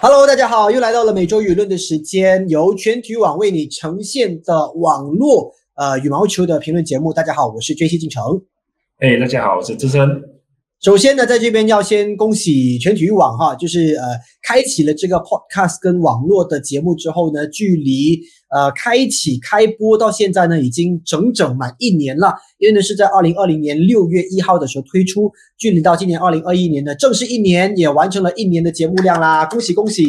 Hello，大家好，又来到了每周舆论的时间，由全体网为你呈现的网络呃羽毛球的评论节目。大家好，我是 J C 进城。哎，大家好，我是资深。首先呢，在这边要先恭喜全体育网哈，就是呃开启了这个 podcast 跟网络的节目之后呢，距离呃开启开播到现在呢，已经整整满一年了。因为呢是在二零二零年六月一号的时候推出，距离到今年二零二一年呢，正式一年，也完成了一年的节目量啦，恭喜恭喜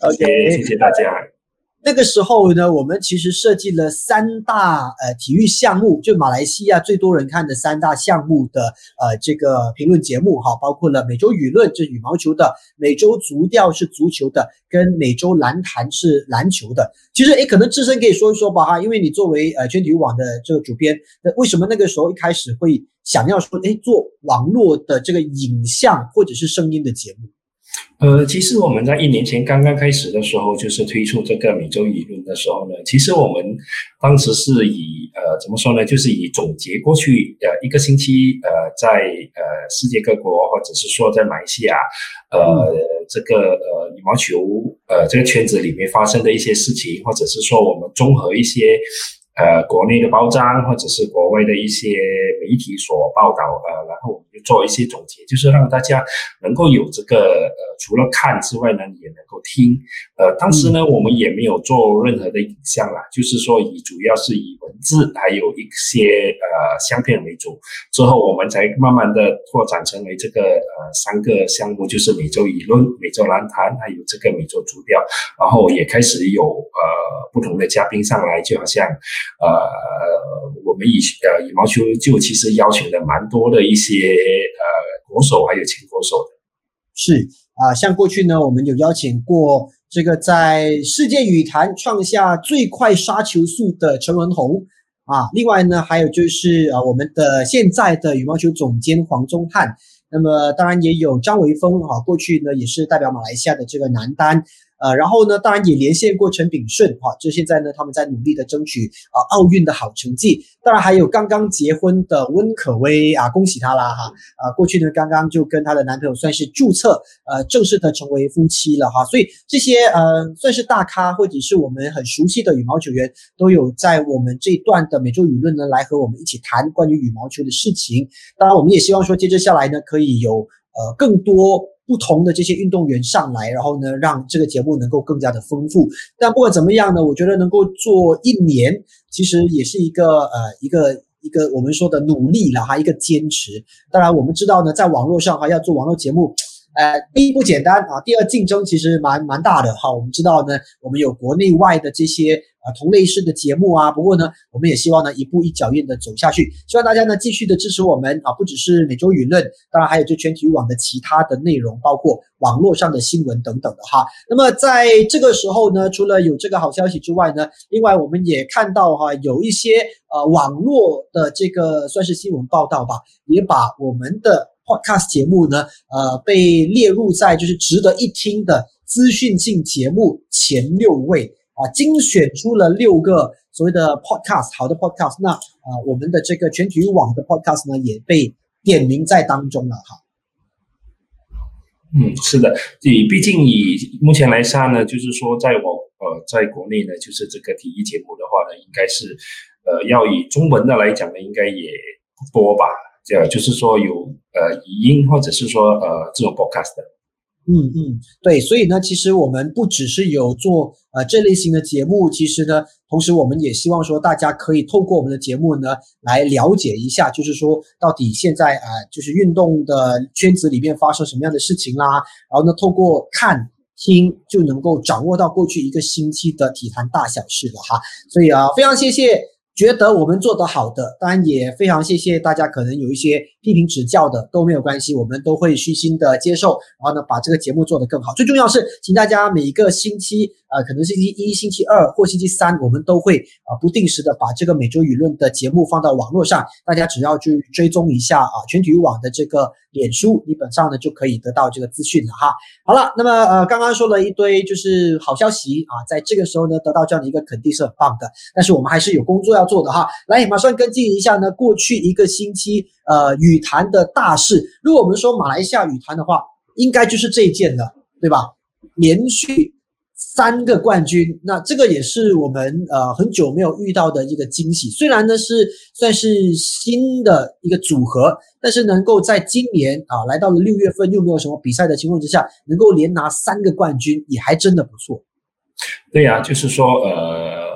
！OK，谢谢大家。那个时候呢，我们其实设计了三大呃体育项目，就马来西亚最多人看的三大项目的呃这个评论节目哈，包括了每周舆论是羽毛球的，每周足调是足球的，跟每周篮坛是篮球的。其实诶，可能自身可以说一说吧哈，因为你作为呃全体育网的这个主编，那为什么那个时候一开始会想要说诶做网络的这个影像或者是声音的节目？呃，其实我们在一年前刚刚开始的时候，就是推出这个每周舆论的时候呢，其实我们当时是以呃怎么说呢，就是以总结过去呃一个星期呃在呃世界各国或者是说在马来西亚呃这个呃羽毛球呃这个圈子里面发生的一些事情，或者是说我们综合一些。呃，国内的包装或者是国外的一些媒体所报道，呃，然后做一些总结，就是让大家能够有这个呃，除了看之外呢，也能够听。呃，当时呢，我们也没有做任何的影像啦，就是说以主要是以文字还有一些呃相片为主。之后我们才慢慢的拓展成为这个呃三个项目，就是每周舆论、每周蓝谈，还有这个每周主调。然后也开始有呃不同的嘉宾上来，就好像。呃，我们以呃羽毛球就其实邀请了蛮多的一些呃国手还有前国手的，是啊，像过去呢，我们有邀请过这个在世界羽坛创下最快杀球速的陈文宏。啊，另外呢，还有就是啊我们的现在的羽毛球总监黄宗汉，那么当然也有张维峰啊，过去呢也是代表马来西亚的这个男单。呃，然后呢，当然也连线过陈炳顺，哈，就现在呢，他们在努力的争取啊奥运的好成绩。当然还有刚刚结婚的温可薇啊，恭喜她啦，哈，啊，过去呢刚刚就跟她的男朋友算是注册，呃，正式的成为夫妻了，哈。所以这些呃算是大咖或者是我们很熟悉的羽毛球员，都有在我们这一段的每周舆论呢来和我们一起谈关于羽毛球的事情。当然，我们也希望说接着下来呢，可以有呃更多。不同的这些运动员上来，然后呢，让这个节目能够更加的丰富。但不管怎么样呢，我觉得能够做一年，其实也是一个呃一个一个我们说的努力了哈，一个坚持。当然，我们知道呢，在网络上哈要做网络节目。呃，第一不简单啊，第二竞争其实蛮蛮大的哈。我们知道呢，我们有国内外的这些啊同类式的节目啊。不过呢，我们也希望呢一步一脚印的走下去。希望大家呢继续的支持我们啊，不只是每周舆论，当然还有就全体育网的其他的内容，包括网络上的新闻等等的哈。那么在这个时候呢，除了有这个好消息之外呢，另外我们也看到哈有一些呃网络的这个算是新闻报道吧，也把我们的。Podcast 节目呢，呃，被列入在就是值得一听的资讯性节目前六位啊，精选出了六个所谓的 Podcast 好的 Podcast，那啊，我们的这个全体育网的 Podcast 呢也被点名在当中了哈。嗯，是的，以毕竟以目前来看呢，就是说在我呃在国内呢，就是这个体育节目的话呢，应该是呃要以中文的来讲呢，应该也不多吧。这样就是说有呃语音或者是说呃这种 podcast 的，嗯嗯，对，所以呢，其实我们不只是有做呃这类型的节目，其实呢，同时我们也希望说大家可以透过我们的节目呢来了解一下，就是说到底现在啊就是运动的圈子里面发生什么样的事情啦，然后呢透过看听就能够掌握到过去一个星期的体坛大小事了哈，所以啊非常谢谢。觉得我们做得好的，当然也非常谢谢大家，可能有一些批评指教的都没有关系，我们都会虚心的接受，然后呢把这个节目做得更好。最重要是，请大家每个星期，呃，可能星期一、星期二或星期三，我们都会啊不定时的把这个每周舆论的节目放到网络上，大家只要去追踪一下啊全体育网的这个脸书，基本上呢就可以得到这个资讯了哈。好了，那么呃刚刚说了一堆就是好消息啊，在这个时候呢得到这样的一个肯定是很棒的，但是我们还是有工作要。做的哈，来马上跟进一下呢。过去一个星期，呃，羽坛的大事，如果我们说马来西亚羽坛的话，应该就是这一件了，对吧？连续三个冠军，那这个也是我们呃很久没有遇到的一个惊喜。虽然呢是算是新的一个组合，但是能够在今年啊来到了六月份又没有什么比赛的情况之下，能够连拿三个冠军，也还真的不错。对呀，就是说呃，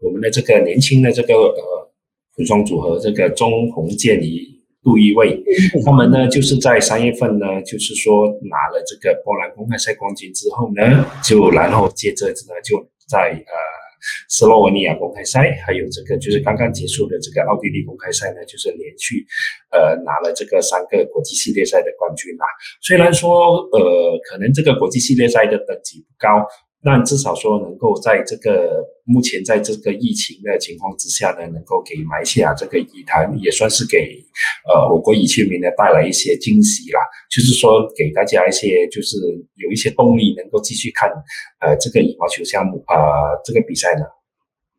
我们的这个年轻的这个呃混双组合，这个钟红建与。杜一卫，他们呢就是在三月份呢，就是说拿了这个波兰公开赛冠军之后呢，就然后接着呢就在呃斯洛文尼亚公开赛，还有这个就是刚刚结束的这个奥地利公开赛呢，就是连续呃拿了这个三个国际系列赛的冠军啊。虽然说呃可能这个国际系列赛的等级不高。但至少说能够在这个目前在这个疫情的情况之下呢，能够给马来西亚这个羽坛也算是给呃我国羽球迷呢带来一些惊喜啦。就是说给大家一些就是有一些动力，能够继续看呃这个羽毛球项目啊这个比赛呢。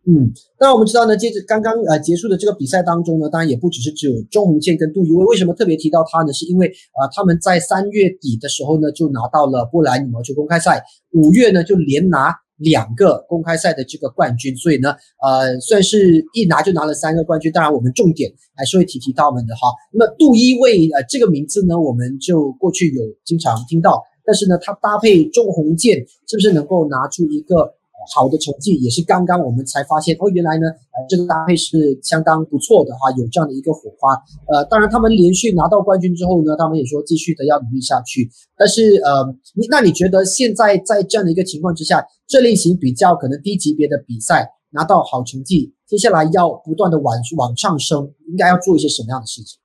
嗯，那我们知道呢，接着刚刚呃结束的这个比赛当中呢，当然也不只是只有钟鸿健跟杜一威。为什么特别提到他呢？是因为呃他们在三月底的时候呢，就拿到了波兰羽毛球公开赛，五月呢就连拿两个公开赛的这个冠军，所以呢呃算是一拿就拿了三个冠军。当然我们重点还是会提提到们的哈。那么杜一卫呃这个名字呢，我们就过去有经常听到，但是呢他搭配钟鸿健，是不是能够拿出一个？好的成绩也是刚刚我们才发现哦，原来呢，呃，这个搭配是相当不错的哈，有这样的一个火花。呃，当然他们连续拿到冠军之后呢，他们也说继续的要努力下去。但是呃，你那你觉得现在在这样的一个情况之下，这类型比较可能低级别的比赛拿到好成绩，接下来要不断的往往上升，应该要做一些什么样的事情？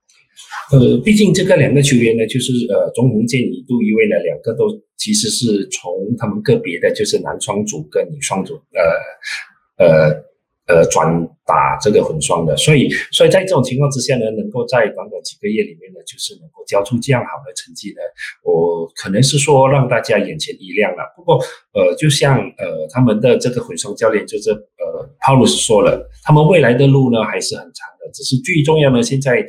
呃，毕竟这个两个球员呢，就是呃，钟鸿建与杜一位呢，两个都其实是从他们个别的，就是男双组跟女双组，呃呃呃，转打这个混双的，所以所以在这种情况之下呢，能够在短短几个月里面呢，就是能够交出这样好的成绩呢，我可能是说让大家眼前一亮了。不过呃，就像呃他们的这个混双教练就是呃 Paulus 说了，他们未来的路呢还是很长的，只是最重要的现在。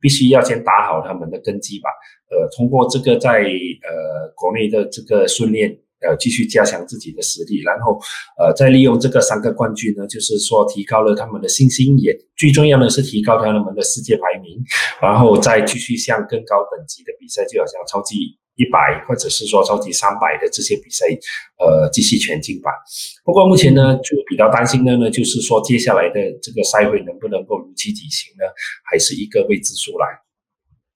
必须要先打好他们的根基吧，呃，通过这个在呃国内的这个训练，呃，继续加强自己的实力，然后呃，再利用这个三个冠军呢，就是说提高了他们的信心，也最重要的是提高他们的世界排名，然后再继续向更高等级的比赛，就好像超级。一百或者是说超级三百的这些比赛，呃，继续前进吧。不过目前呢，就比较担心的呢，就是说接下来的这个赛会能不能够如期举行呢，还是一个未知数来。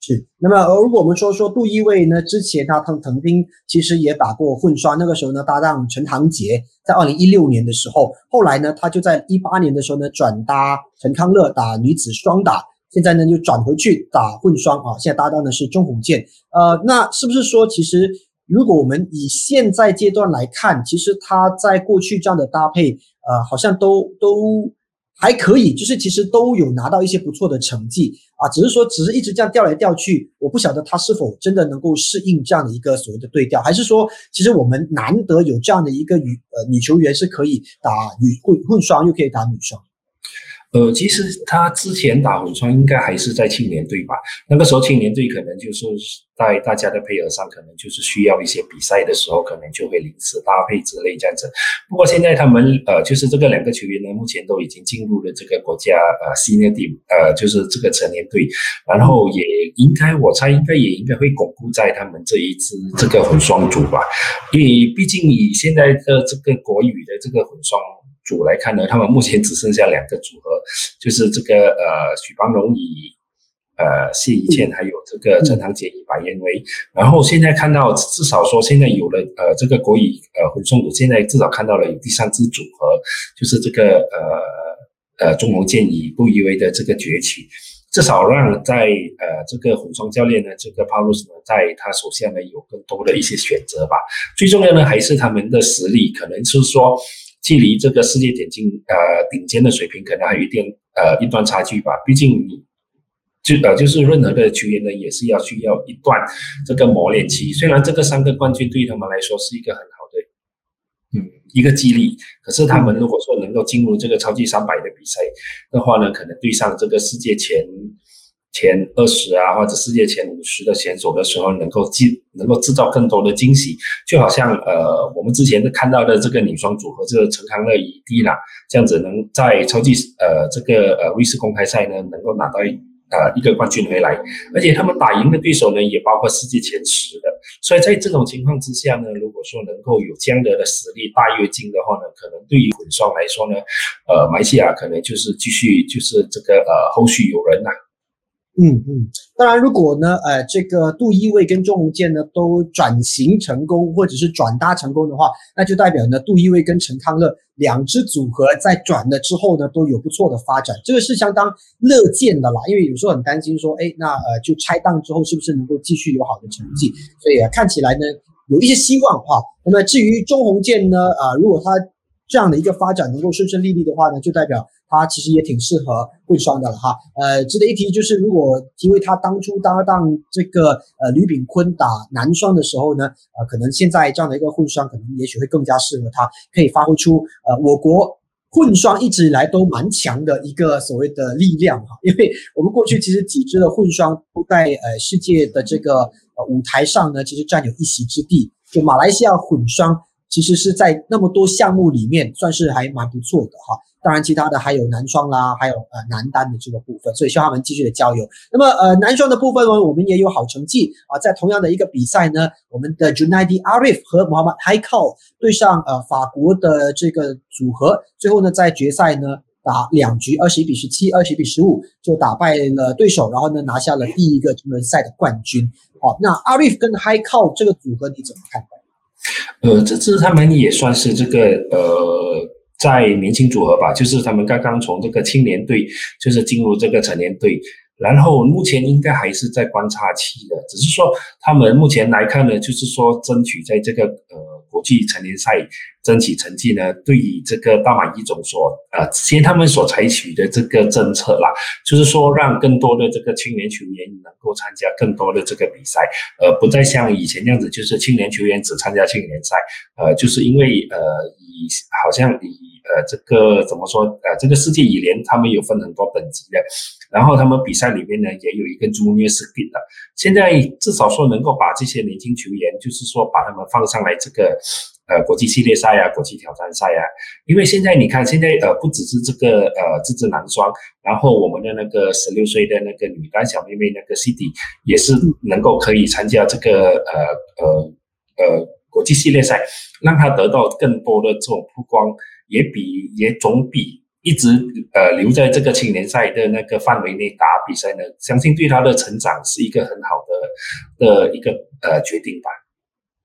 是。那么，如果我们说说杜一卫呢，之前他曾曾经其实也打过混双，那个时候呢搭档陈唐杰，在二零一六年的时候，后来呢他就在一八年的时候呢转搭陈康乐打女子双打。现在呢，又转回去打混双啊！现在搭档的是钟鸿建，呃，那是不是说，其实如果我们以现在阶段来看，其实他在过去这样的搭配，呃，好像都都还可以，就是其实都有拿到一些不错的成绩啊，只是说只是一直这样调来调去，我不晓得他是否真的能够适应这样的一个所谓的对调，还是说，其实我们难得有这样的一个女呃女球员是可以打女混混双，又可以打女双。呃，其实他之前打混双应该还是在青年队吧？那个时候青年队可能就是在大家的配合上，可能就是需要一些比赛的时候，可能就会临时搭配之类这样子。不过现在他们呃，就是这个两个球员呢，目前都已经进入了这个国家呃 senior team，呃，就是这个成年队，然后也应该我猜应该也应该会巩固在他们这一支这个混双组吧，因为毕竟以现在的这个国语的这个混双。组来看呢，他们目前只剩下两个组合，就是这个呃许邦荣以呃谢怡倩，还有这个郑堂杰以白燕薇。然后现在看到至少说现在有了呃这个国语呃混双组，现在至少看到了有第三支组合，就是这个呃呃钟龙健以杜一威的这个崛起，至少让在呃这个混双教练呢这个 Paulus 呢在他手下呢有更多的一些选择吧。最重要的还是他们的实力，可能是说。距离这个世界顶尖呃顶尖的水平，可能还有一定呃一段差距吧。毕竟你就呃就是任何的球员呢，也是要需要一段这个磨练期。虽然这个三个冠军对他们来说是一个很好的嗯一个激励，可是他们如果说能够进入这个超级三百的比赛的话呢，可能对上这个世界前前二十啊，或者世界前五十的选手的时候，能够制能够制造更多的惊喜，就好像呃我们之前看到的这个女双组合，这个陈康乐与蒂娜这样子，能在超级呃这个呃瑞士公开赛呢，能够拿到呃一个冠军回来，而且他们打赢的对手呢，也包括世界前十的，所以在这种情况之下呢，如果说能够有这样的的实力大跃进的话呢，可能对于混双来说呢，呃，马来西亚可能就是继续就是这个呃后续有人呐。嗯嗯，当然，如果呢，呃，这个杜一卫跟钟鸿渐呢都转型成功，或者是转搭成功的话，那就代表呢，杜一卫跟陈康乐两支组合在转了之后呢，都有不错的发展，这个是相当乐见的啦。因为有时候很担心说，哎，那呃，就拆档之后是不是能够继续有好的成绩？所以啊，看起来呢，有一些希望哈。那么至于钟鸿渐呢，啊，如果他这样的一个发展能够顺顺利利的话呢，就代表。他其实也挺适合混双的了哈，呃，值得一提就是，如果因为他当初搭档这个呃吕炳坤打男双的时候呢，呃，可能现在这样的一个混双，可能也许会更加适合他，可以发挥出呃我国混双一直以来都蛮强的一个所谓的力量哈，因为我们过去其实几支的混双都在呃世界的这个呃舞台上呢，其实占有一席之地，就马来西亚混双其实是在那么多项目里面算是还蛮不错的哈。当然，其他的还有男双啦，还有呃男单的这个部分，所以希望他们继续的交流。那么呃男双的部分呢，我们也有好成绩啊，在同样的一个比赛呢，我们的 Junaid Arif 和 Muhammad Haikal 对上呃法国的这个组合，最后呢在决赛呢打两局二十一比十七、二十一比十五就打败了对手，然后呢拿下了第一个成人赛的冠军。好，那 Arif 跟 Haikal 这个组合你怎么看？呃，这次他们也算是这个呃。在年轻组合吧，就是他们刚刚从这个青年队，就是进入这个成年队，然后目前应该还是在观察期的，只是说他们目前来看呢，就是说争取在这个呃。国际成年赛争取成绩呢？对于这个大马一种所呃，之前他们所采取的这个政策啦，就是说让更多的这个青年球员能够参加更多的这个比赛，呃，不再像以前那样子，就是青年球员只参加青年赛，呃，就是因为呃，好像以呃这个怎么说呃，这个世界羽联他们有分很多等级的，然后他们比赛里面呢也有一个 junior speed 的，现在至少说能够把这些年轻球员，就是说把他们放上来这个。呃，国际系列赛啊，国际挑战赛啊，因为现在你看，现在呃，不只是这个呃，这支男双，然后我们的那个十六岁的那个女单小妹妹那个 CD 也是能够可以参加这个呃呃呃国际系列赛，让他得到更多的这种曝光，也比也总比一直呃留在这个青年赛的那个范围内打比赛呢，相信对他的成长是一个很好的的一个呃决定吧。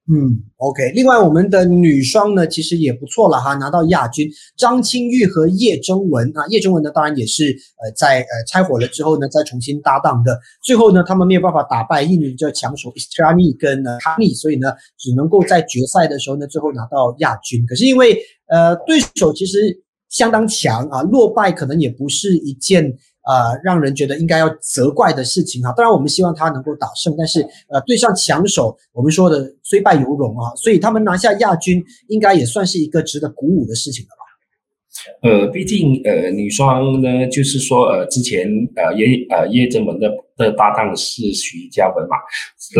嗯，OK。另外，我们的女双呢，其实也不错了哈，拿到亚军。张清玉和叶征文啊，叶征文呢，当然也是呃，在呃拆伙了之后呢，再重新搭档的。最后呢，他们没有办法打败印尼的强手 Istrani 跟呃 k a n i 所以呢，只能够在决赛的时候呢，最后拿到亚军。可是因为呃，对手其实相当强啊，落败可能也不是一件。呃，让人觉得应该要责怪的事情啊。当然，我们希望他能够打胜，但是呃，对上强手，我们说的虽败犹荣啊。所以他们拿下亚军，应该也算是一个值得鼓舞的事情了吧。呃，毕竟呃，女双呢，就是说呃，之前呃叶呃叶正文的的搭档是徐嘉文嘛，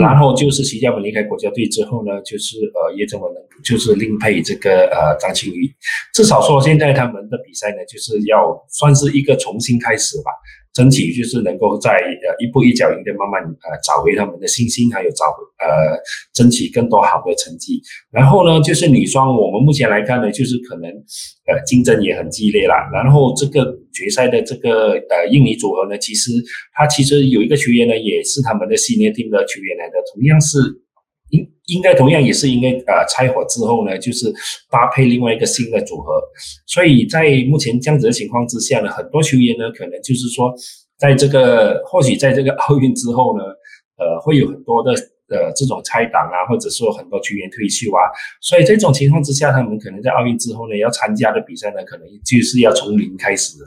然后就是徐嘉文离开国家队之后呢，就是呃叶正文就是另配这个呃张庆宇，至少说现在他们的比赛呢，就是要算是一个重新开始吧。争取就是能够在呃一步一脚印的慢慢呃找回他们的信心，还有找回呃争取更多好的成绩。然后呢，就是女双，我们目前来看呢，就是可能呃竞争也很激烈啦。然后这个决赛的这个呃印尼组合呢，其实他其实有一个球员呢，也是他们的 Senior Team 的球员来的，同样是。应该同样也是因为呃拆伙之后呢，就是搭配另外一个新的组合，所以在目前这样子的情况之下呢，很多球员呢可能就是说，在这个或许在这个奥运之后呢，呃会有很多的呃这种拆档啊，或者说很多球员退休啊，所以这种情况之下，他们可能在奥运之后呢要参加的比赛呢，可能就是要从零开始。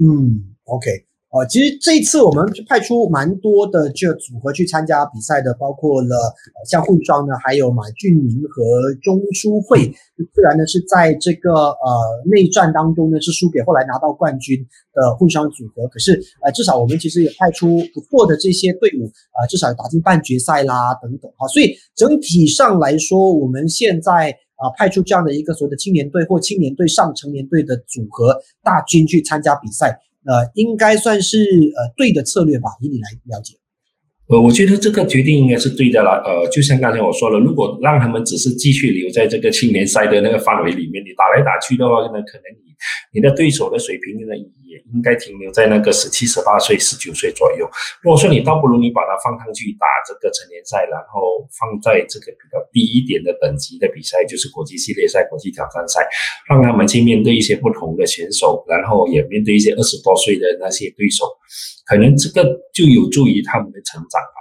嗯，OK。哦，其实这一次我们派出蛮多的这组合去参加比赛的，包括了呃像混双呢，还有马俊明和钟书慧。虽然呢是在这个呃内战当中呢是输给后来拿到冠军的混双组合，可是呃至少我们其实也派出不错的这些队伍啊，至少打进半决赛啦等等啊。所以整体上来说，我们现在啊派出这样的一个所谓的青年队或青年队上成年队的组合大军去参加比赛。呃，应该算是呃对的策略吧，以你来了解。呃，我觉得这个决定应该是对的了。呃，就像刚才我说了，如果让他们只是继续留在这个青年赛的那个范围里面，你打来打去的话，那可能你你的对手的水平呢？也应该停留在那个十七、十八岁、十九岁左右。如果说你倒不如你把它放上去打这个成年赛，然后放在这个比较低一点的等级的比赛，就是国际系列赛、国际挑战赛，让他们去面对一些不同的选手，然后也面对一些二十多岁的那些对手，可能这个就有助于他们的成长吧。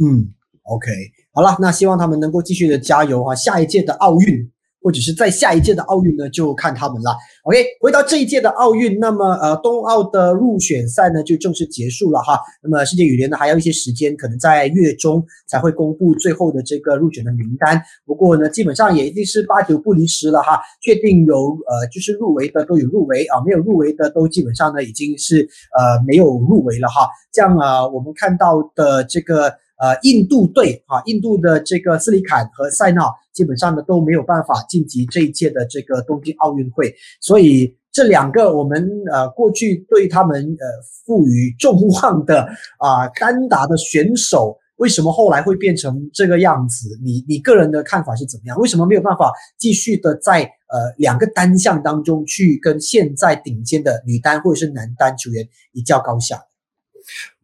嗯，OK，好了，那希望他们能够继续的加油啊！下一届的奥运。或者是在下一届的奥运呢，就看他们了。OK，回到这一届的奥运，那么呃，冬奥的入选赛呢就正式结束了哈。那么世界羽联呢还要一些时间，可能在月中才会公布最后的这个入选的名单。不过呢，基本上也一定是八九不离十了哈。确定有呃就是入围的都有入围啊，没有入围的都基本上呢已经是呃没有入围了哈。这样啊，我们看到的这个。呃，印度队啊，印度的这个斯里坎和塞纳基本上呢都没有办法晋级这一届的这个东京奥运会，所以这两个我们呃过去对他们呃赋予重望的啊单打的选手，为什么后来会变成这个样子？你你个人的看法是怎么样？为什么没有办法继续的在呃两个单项当中去跟现在顶尖的女单或者是男单球员一较高下？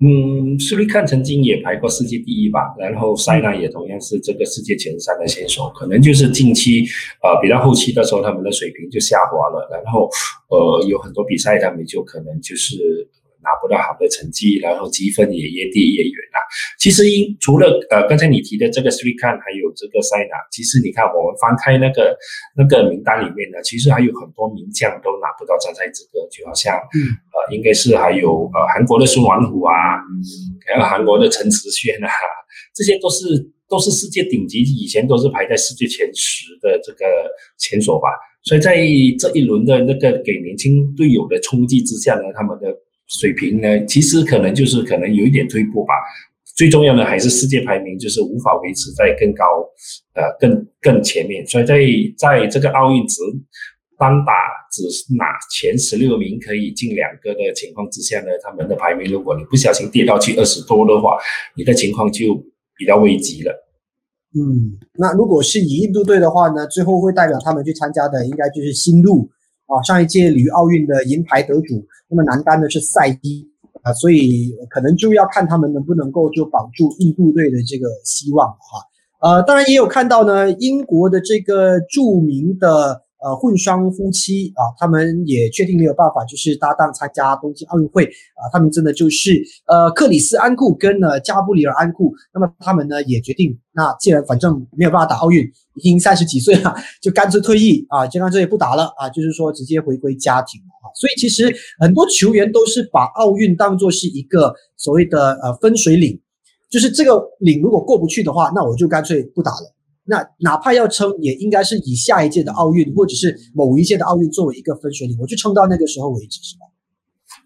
嗯，斯里看曾经也排过世界第一吧，然后塞纳也同样是这个世界前三的选手，可能就是近期呃比较后期的时候，他们的水平就下滑了，然后呃有很多比赛他们就可能就是。拿不到好的成绩，然后积分也越跌越远。其实，因除了呃刚才你提的这个 Three Can，还有这个塞纳，其实你看我们翻开那个那个名单里面呢，其实还有很多名将都拿不到参赛资格，就好像呃应该是还有呃韩国的孙王虎啊，还有韩国的陈池轩啊，这些都是都是世界顶级，以前都是排在世界前十的这个选手吧。所以在这一轮的那个给年轻队友的冲击之下呢，他们的。水平呢，其实可能就是可能有一点退步吧。最重要的还是世界排名就是无法维持在更高，呃，更更前面。所以在在这个奥运只单打只拿前十六名可以进两个的情况之下呢，他们的排名如果你不小心跌到去二十多的话，你的情况就比较危急了。嗯，那如果是以印度队的话呢，最后会代表他们去参加的应该就是新路。啊，上一届里约奥运的银牌得主，那么男单的是赛伊啊，所以可能就要看他们能不能够就保住印度队的这个希望哈。呃，当然也有看到呢，英国的这个著名的。呃，混双夫妻啊，他们也确定没有办法，就是搭档参加东京奥运会啊。他们真的就是呃，克里斯安库跟呢加布里尔安库，那么他们呢也决定，那既然反正没有办法打奥运，已经三十几岁了，就干脆退役啊，就干脆不打了啊，就是说直接回归家庭。啊所以其实很多球员都是把奥运当做是一个所谓的呃分水岭，就是这个岭如果过不去的话，那我就干脆不打了。那哪怕要撑，也应该是以下一届的奥运或者是某一届的奥运作为一个分水岭，我就撑到那个时候为止，是吧？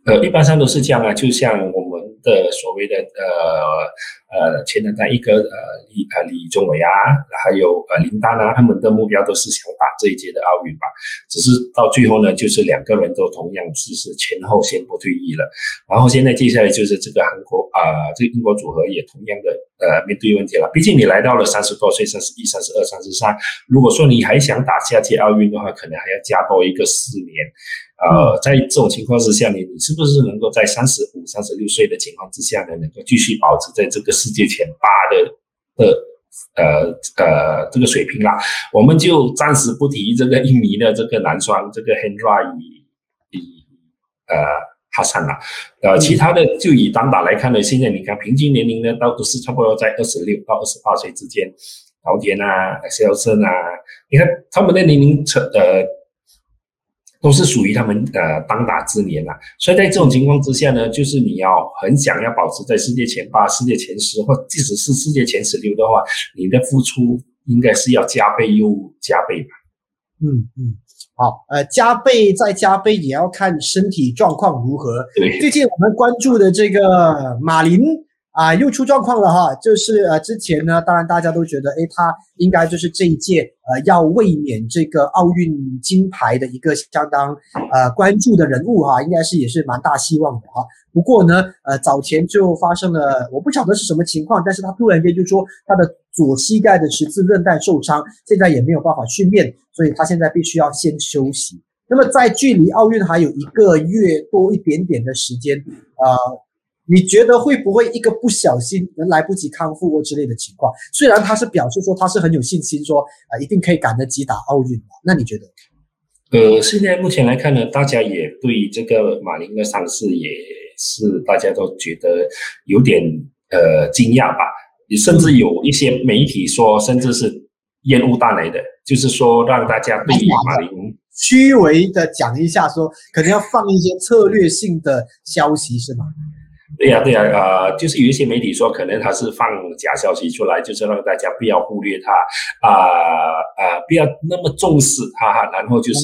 呃，一般上都是这样啊，就像我的所谓的呃。呃，前两单一个呃李呃李宗伟啊，还有呃林丹啊，他们的目标都是想打这一届的奥运吧。只是到最后呢，就是两个人都同样是是前后宣布退役了。然后现在接下来就是这个韩国啊，这个英国组合也同样的呃面对问题了。毕竟你来到了三十多岁，三十一、三十二、三十三，如果说你还想打下届奥运的话，可能还要加多一个四年。呃，在这种情况之下，呢你是不是能够在三十五、三十六岁的情况之下呢，能够继续保持在这个世界前八的的呃呃这个水平啦？我们就暂时不提这个印尼的这个男双这个 Hendra 以以呃哈桑了，呃，其他的就以单打来看呢，现在你看平均年龄呢，都都是差不多在二十六到二十八岁之间，陶田啊、肖森啊，你看他们的年龄层呃。都是属于他们呃当打之年啦。所以在这种情况之下呢，就是你要很想要保持在世界前八、世界前十，或即使是世界前十六的话，你的付出应该是要加倍又加倍吧。嗯嗯，好，呃，加倍再加倍也要看身体状况如何。对，最近我们关注的这个马林。啊，又出状况了哈！就是呃，之前呢，当然大家都觉得，诶，他应该就是这一届呃要卫冕这个奥运金牌的一个相当呃关注的人物哈，应该是也是蛮大希望的哈。不过呢，呃，早前就发生了，我不晓得是什么情况，但是他突然间就说他的左膝盖的十字韧带受伤，现在也没有办法训练，所以他现在必须要先休息。那么在距离奥运还有一个月多一点点的时间，呃。你觉得会不会一个不小心能来不及康复或之类的情况？虽然他是表示说他是很有信心，说啊一定可以赶得及打奥运那你觉得？呃，现在目前来看呢，大家也对这个马林的伤势也是大家都觉得有点呃惊讶吧？你甚至有一些媒体说，甚至是烟雾弹来的，就是说让大家对马林虚伪的讲一下，说可能要放一些策略性的消息，是吗？对呀，对呀，呃，就是有一些媒体说，可能他是放假消息出来，就是让大家不要忽略他，啊啊，不要那么重视他，然后就是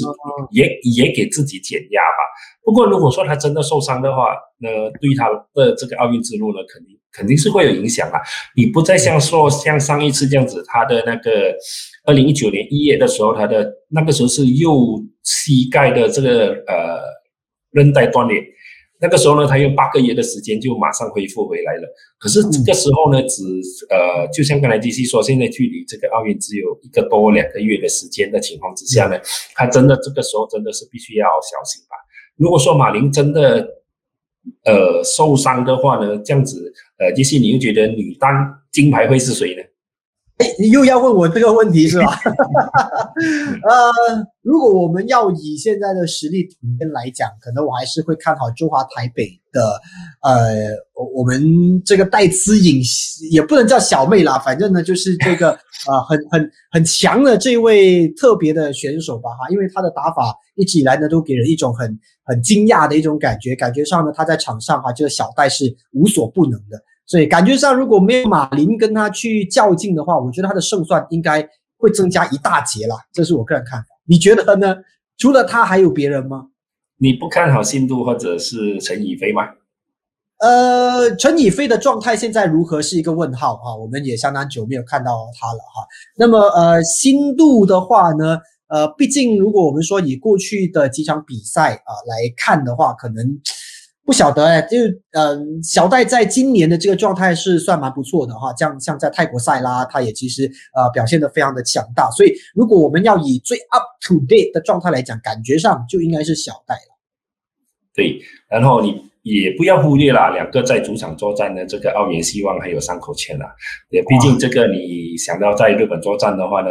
也也给自己减压吧。不过如果说他真的受伤的话，那对他的这个奥运之路呢，肯定肯定是会有影响啊。你不再像说像上一次这样子，他的那个二零一九年一月的时候，他的那个时候是右膝盖的这个呃韧带断裂。那个时候呢，他用八个月的时间就马上恢复回来了。可是这个时候呢，只呃，就像刚才 D C 说，现在距离这个奥运只有一个多两个月的时间的情况之下呢，他真的这个时候真的是必须要小心吧。如果说马林真的呃受伤的话呢，这样子呃，D C 你又觉得女单金牌会是谁呢？你又要问我这个问题是吧？呃，如果我们要以现在的实力来讲，可能我还是会看好中华台北的，呃，我们这个戴资颖也不能叫小妹啦，反正呢就是这个 呃很很很强的这位特别的选手吧哈，因为他的打法一直以来呢都给人一种很很惊讶的一种感觉，感觉上呢他在场上哈这个小戴是无所不能的。所以感觉上，如果没有马林跟他去较劲的话，我觉得他的胜算应该会增加一大截啦。这是我个人看法。你觉得呢？除了他还有别人吗？你不看好新度或者是陈以飞吗？呃，陈以飞的状态现在如何是一个问号啊。我们也相当久没有看到他了哈。那么呃，新度的话呢，呃，毕竟如果我们说以过去的几场比赛啊来看的话，可能。不晓得哎，就嗯，小戴在今年的这个状态是算蛮不错的哈，像像在泰国赛啦，他也其实呃表现的非常的强大，所以如果我们要以最 up to date 的状态来讲，感觉上就应该是小戴了。对，然后你也不要忽略了两个在主场作战的这个澳元希望还有山口茜了，也毕竟这个你想到在日本作战的话呢。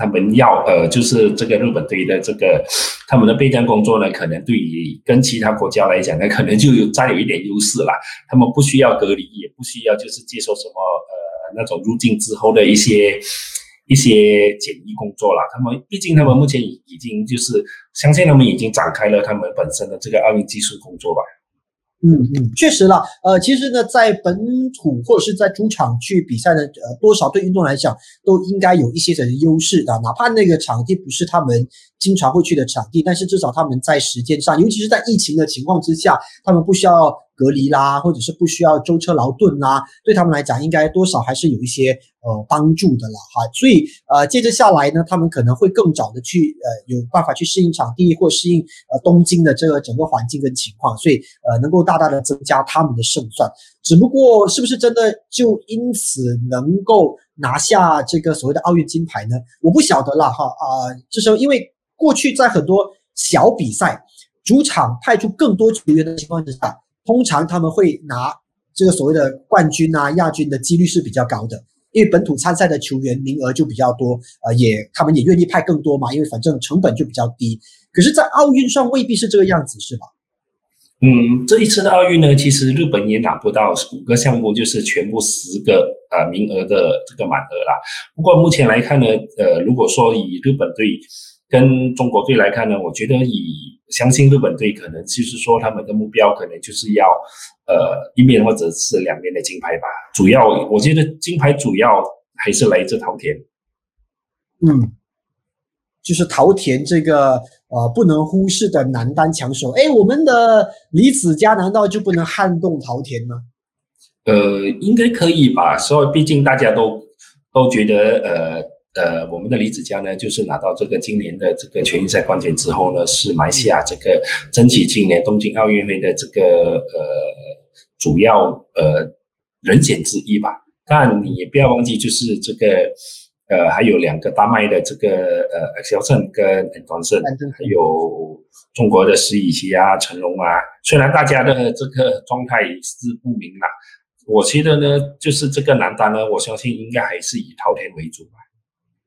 他们要呃，就是这个日本队的这个他们的备战工作呢，可能对于跟其他国家来讲呢，可能就有占有一点优势了。他们不需要隔离，也不需要就是接受什么呃那种入境之后的一些一些检疫工作了。他们毕竟他们目前已已经就是相信他们已经展开了他们本身的这个奥运技术工作吧。嗯嗯，确实了。呃，其实呢，在本土或者是在主场去比赛呢，呃，多少对运动来讲都应该有一些的优势的。哪怕那个场地不是他们经常会去的场地，但是至少他们在时间上，尤其是在疫情的情况之下，他们不需要。隔离啦，或者是不需要舟车劳顿啦，对他们来讲，应该多少还是有一些呃帮助的了哈。所以呃，接着下来呢，他们可能会更早的去呃有办法去适应场地或适应呃东京的这个整个环境跟情况，所以呃能够大大的增加他们的胜算。只不过是不是真的就因此能够拿下这个所谓的奥运金牌呢？我不晓得了哈啊，这时候因为过去在很多小比赛主场派出更多球员的情况之下。通常他们会拿这个所谓的冠军啊、亚军的几率是比较高的，因为本土参赛的球员名额就比较多，呃，也他们也愿意派更多嘛，因为反正成本就比较低。可是，在奥运上未必是这个样子，是吧？嗯，这一次的奥运呢，其实日本也拿不到五个项目，就是全部十个呃名额的这个满额啦。不过目前来看呢，呃，如果说以日本队跟中国队来看呢，我觉得以相信日本队可能就是说他们的目标可能就是要呃一面或者是两面的金牌吧。主要我觉得金牌主要还是来自桃田。嗯，就是桃田这个呃不能忽视的男单强手。哎，我们的李子嘉难道就不能撼动桃田吗？呃，应该可以吧。所以毕竟大家都都觉得呃。呃，我们的李子嘉呢，就是拿到这个今年的这个全运赛冠军之后呢，是埋下这个争取今年东京奥运会的这个呃主要呃人选之一吧。但你也不要忘记，就是这个呃还有两个丹麦的这个呃肖胜跟安东胜，还有中国的石宇奇啊、成龙啊。虽然大家的这个状态是不明朗，我觉得呢，就是这个男单呢，我相信应该还是以桃田为主吧。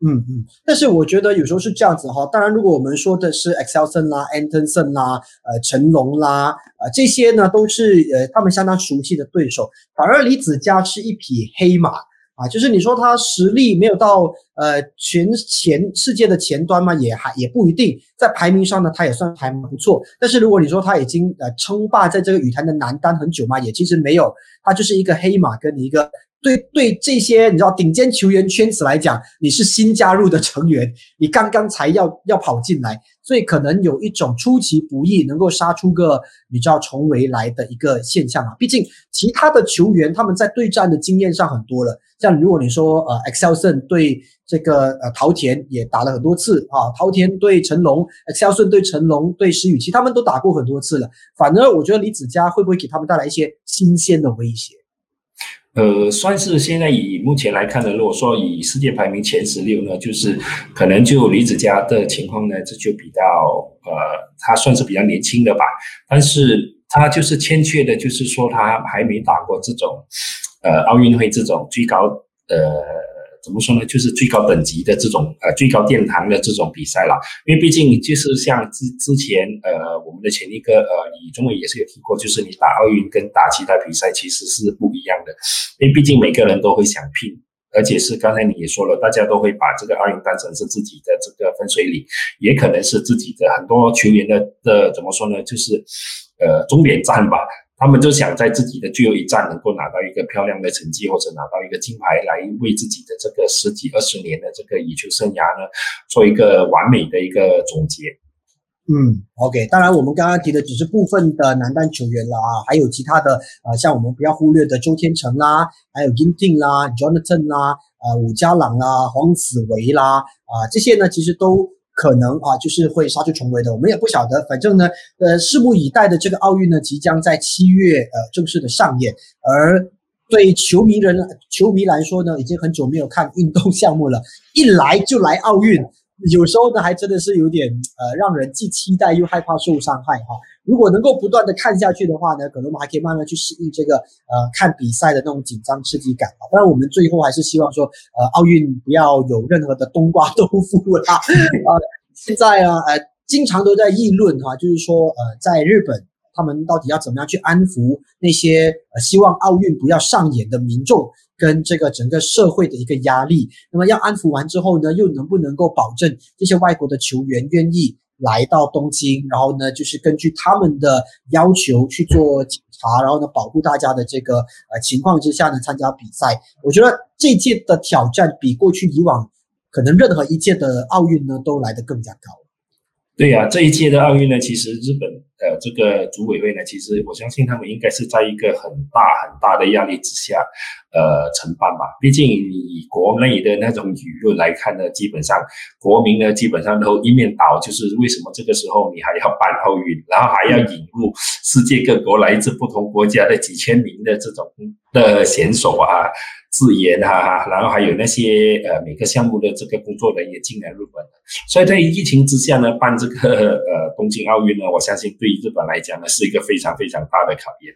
嗯嗯，但是我觉得有时候是这样子哈。当然，如果我们说的是 Excelson 啦、Anderson 啦、呃成龙啦，呃这些呢都是呃他们相当熟悉的对手。反而李子嘉是一匹黑马啊，就是你说他实力没有到呃全前世界的前端嘛，也还也不一定。在排名上呢，他也算还不错。但是如果你说他已经呃称霸在这个羽坛的男单很久嘛，也其实没有，他就是一个黑马跟一个。对对，这些你知道顶尖球员圈子来讲，你是新加入的成员，你刚刚才要要跑进来，所以可能有一种出其不意能够杀出个你知道重围来的一个现象啊。毕竟其他的球员他们在对战的经验上很多了，像如果你说呃 Excelson 对这个呃桃田也打了很多次啊，桃田对成龙，Excelson 对成龙对石宇奇他们都打过很多次了。反而我觉得李子嘉会不会给他们带来一些新鲜的威胁？呃，算是现在以目前来看的，如果说以世界排名前十六呢，就是可能就李子嘉的情况呢，这就比较呃，他算是比较年轻的吧，但是他就是欠缺的，就是说他还没打过这种呃奥运会这种最高呃。怎么说呢？就是最高等级的这种呃最高殿堂的这种比赛了，因为毕竟就是像之之前呃我们的前一个呃李宗伟也是有提过，就是你打奥运跟打其他比赛其实是不一样的，因为毕竟每个人都会想拼，而且是刚才你也说了，大家都会把这个奥运当成是自己的这个分水岭，也可能是自己的很多球员的的怎么说呢？就是呃终点站吧。他们就想在自己的最后一站能够拿到一个漂亮的成绩，或者拿到一个金牌，来为自己的这个十几二十年的这个羽球生涯呢，做一个完美的一个总结。嗯，OK，当然我们刚刚提的只是部分的男单球员了啊，还有其他的呃，像我们不要忽略的周天成啦，还有 Yin Ting 啦，Jonathan 啦，呃，武家朗啦，黄子维啦，啊，这些呢其实都。可能啊，就是会杀出重围的，我们也不晓得。反正呢，呃，拭目以待的这个奥运呢，即将在七月呃正式的上演。而对球迷人、球迷来说呢，已经很久没有看运动项目了，一来就来奥运，有时候呢还真的是有点呃让人既期待又害怕受伤害哈。如果能够不断的看下去的话呢，可能我们还可以慢慢去适应这个呃看比赛的那种紧张刺激感啊。当然，我们最后还是希望说，呃，奥运不要有任何的冬瓜豆腐啦。啊，现在啊，呃，经常都在议论哈，就是说，呃，在日本，他们到底要怎么样去安抚那些呃希望奥运不要上演的民众跟这个整个社会的一个压力。那么要安抚完之后呢，又能不能够保证这些外国的球员愿意？来到东京，然后呢，就是根据他们的要求去做检查，然后呢，保护大家的这个呃情况之下呢，参加比赛。我觉得这届的挑战比过去以往可能任何一届的奥运呢都来得更加高。对呀，这一届的奥运呢，其实日本呃这个组委会呢，其实我相信他们应该是在一个很大很大的压力之下，呃承办吧。毕竟以国内的那种舆论来看呢，基本上国民呢基本上都一面倒，就是为什么这个时候你还要办奥运，然后还要引入世界各国来自不同国家的几千名的这种的选手啊。自研啊，然后还有那些呃每个项目的这个工作人员进来日本，所以在疫情之下呢，办这个呃东京奥运呢，我相信对日本来讲呢，是一个非常非常大的考验。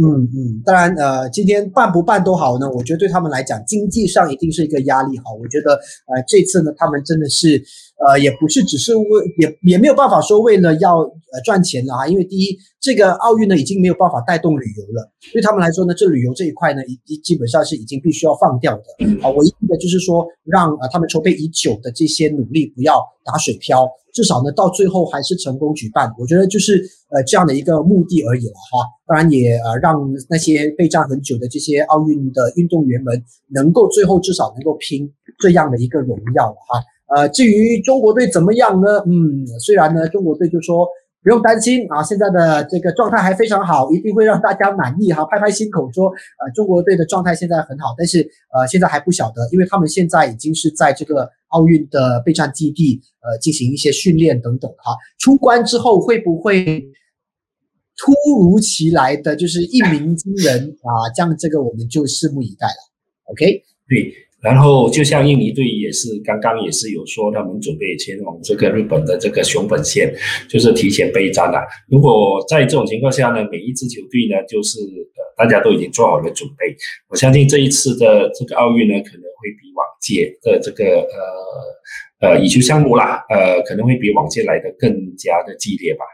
嗯嗯，当然呃，今天办不办都好呢，我觉得对他们来讲，经济上一定是一个压力哈。我觉得呃这次呢，他们真的是呃，也不是只是为也也没有办法说为了要呃赚钱了啊，因为第一，这个奥运呢已经没有办法带动旅游了，对他们来说呢，这旅游这一块呢，已基本上是已经必须要放掉的啊。唯一的就是说，让啊他们筹备已久的这些努力不要打水漂，至少呢到最后还是成功举办。我觉得就是呃这样的一个目的而已了哈。当然也呃让那些备战很久的这些奥运的运动员们能够最后至少能够拼这样的一个荣耀哈。呃，至于中国队怎么样呢？嗯，虽然呢，中国队就说不用担心啊，现在的这个状态还非常好，一定会让大家满意哈，拍拍心口说，呃，中国队的状态现在很好，但是呃，现在还不晓得，因为他们现在已经是在这个奥运的备战基地呃进行一些训练等等哈，出关之后会不会突如其来的就是一鸣惊人啊？这样这个我们就拭目以待了。OK，对。然后，就像印尼队也是刚刚也是有说，他们准备前往这个日本的这个熊本县，就是提前备战了。如果在这种情况下呢，每一支球队呢，就是呃，大家都已经做好了准备。我相信这一次的这个奥运呢，可能会比往届的这个呃呃乙球项目啦，呃，可能会比往届来的更加的激烈吧。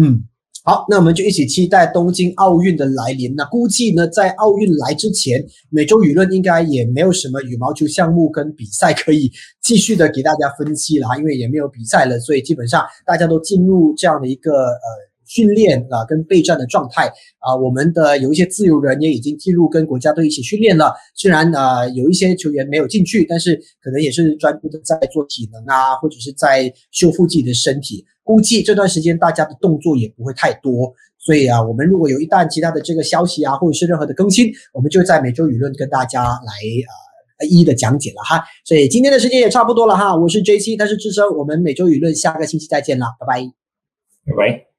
嗯。好，那我们就一起期待东京奥运的来临。那估计呢，在奥运来之前，美洲舆论应该也没有什么羽毛球项目跟比赛可以继续的给大家分析了，因为也没有比赛了，所以基本上大家都进入这样的一个呃训练啊跟备战的状态啊。我们的有一些自由人也已经进入跟国家队一起训练了，虽然啊有一些球员没有进去，但是可能也是专注的在做体能啊，或者是在修复自己的身体。估计这段时间大家的动作也不会太多，所以啊，我们如果有一旦其他的这个消息啊，或者是任何的更新，我们就在每周舆论跟大家来呃一一的讲解了哈。所以今天的时间也差不多了哈，我是 J C，他是智深，我们每周舆论下个星期再见了，拜拜，拜拜。